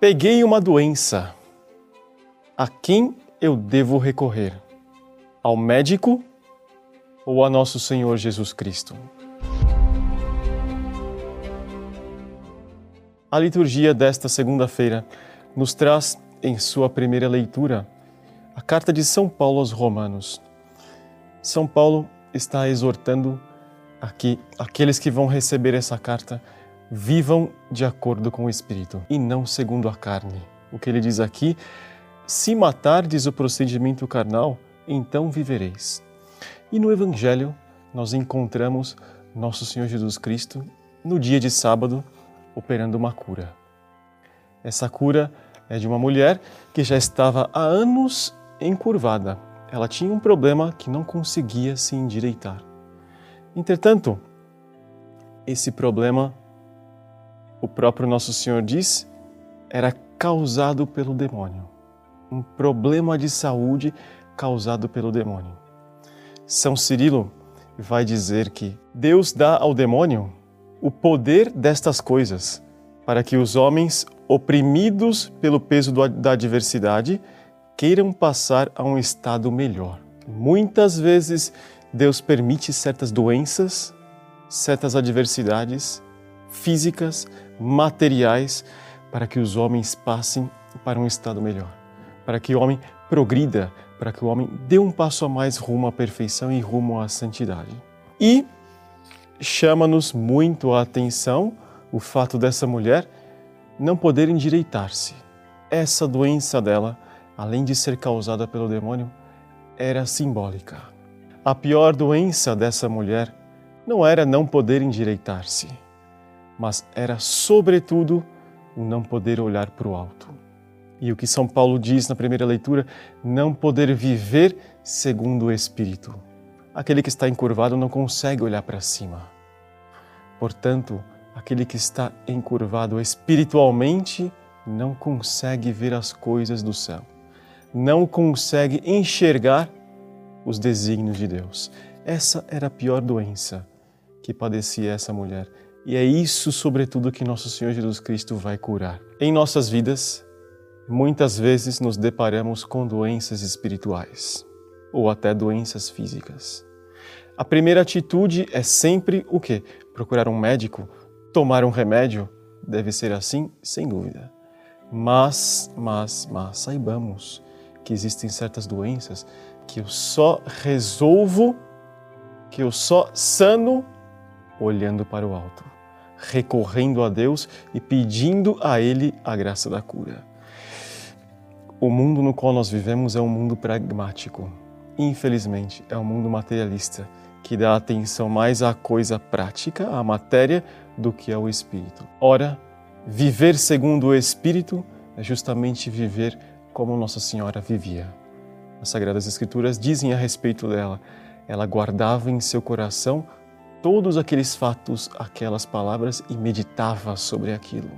Peguei uma doença. A quem eu devo recorrer? Ao médico ou a nosso Senhor Jesus Cristo? A liturgia desta segunda-feira nos traz, em sua primeira leitura, a carta de São Paulo aos Romanos. São Paulo está exortando aqui aqueles que vão receber essa carta vivam de acordo com o Espírito e não segundo a carne. O que ele diz aqui: se matardes o procedimento carnal, então vivereis. E no Evangelho nós encontramos nosso Senhor Jesus Cristo no dia de sábado operando uma cura. Essa cura é de uma mulher que já estava há anos encurvada. Ela tinha um problema que não conseguia se endireitar. Entretanto, esse problema o próprio Nosso Senhor diz, era causado pelo demônio. Um problema de saúde causado pelo demônio. São Cirilo vai dizer que Deus dá ao demônio o poder destas coisas para que os homens oprimidos pelo peso da adversidade queiram passar a um estado melhor. Muitas vezes Deus permite certas doenças, certas adversidades físicas, materiais, para que os homens passem para um estado melhor, para que o homem progrida, para que o homem dê um passo a mais rumo à perfeição e rumo à santidade. E chama-nos muito a atenção o fato dessa mulher não poder endireitar-se. Essa doença dela, além de ser causada pelo demônio, era simbólica. A pior doença dessa mulher não era não poder endireitar-se mas era, sobretudo, o não poder olhar para o alto. E o que São Paulo diz na primeira leitura, não poder viver segundo o Espírito. Aquele que está encurvado não consegue olhar para cima. Portanto, aquele que está encurvado espiritualmente não consegue ver as coisas do céu, não consegue enxergar os desígnios de Deus. Essa era a pior doença que padecia essa mulher e é isso, sobretudo, que nosso Senhor Jesus Cristo vai curar. Em nossas vidas, muitas vezes nos deparamos com doenças espirituais ou até doenças físicas. A primeira atitude é sempre o quê? Procurar um médico, tomar um remédio. Deve ser assim, sem dúvida. Mas, mas, mas, saibamos que existem certas doenças que eu só resolvo, que eu só sano olhando para o alto recorrendo a Deus e pedindo a Ele a graça da cura. O mundo no qual nós vivemos é um mundo pragmático. Infelizmente, é um mundo materialista que dá atenção mais à coisa prática, à matéria, do que ao espírito. Ora, viver segundo o espírito é justamente viver como Nossa Senhora vivia. As Sagradas Escrituras dizem a respeito dela: ela guardava em seu coração todos aqueles fatos, aquelas palavras e meditava sobre aquilo.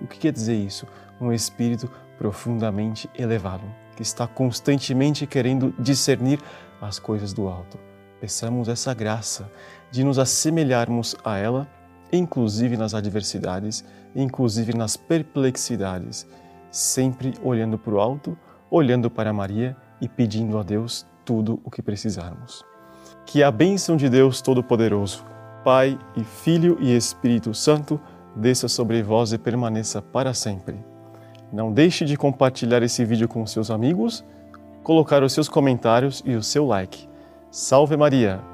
O que quer dizer isso? Um espírito profundamente elevado, que está constantemente querendo discernir as coisas do alto. Peçamos essa graça de nos assemelharmos a ela, inclusive nas adversidades, inclusive nas perplexidades, sempre olhando para o alto, olhando para Maria e pedindo a Deus tudo o que precisarmos. Que a bênção de Deus Todo-Poderoso, Pai e Filho e Espírito Santo, desça sobre vós e permaneça para sempre. Não deixe de compartilhar esse vídeo com seus amigos, colocar os seus comentários e o seu like. Salve Maria!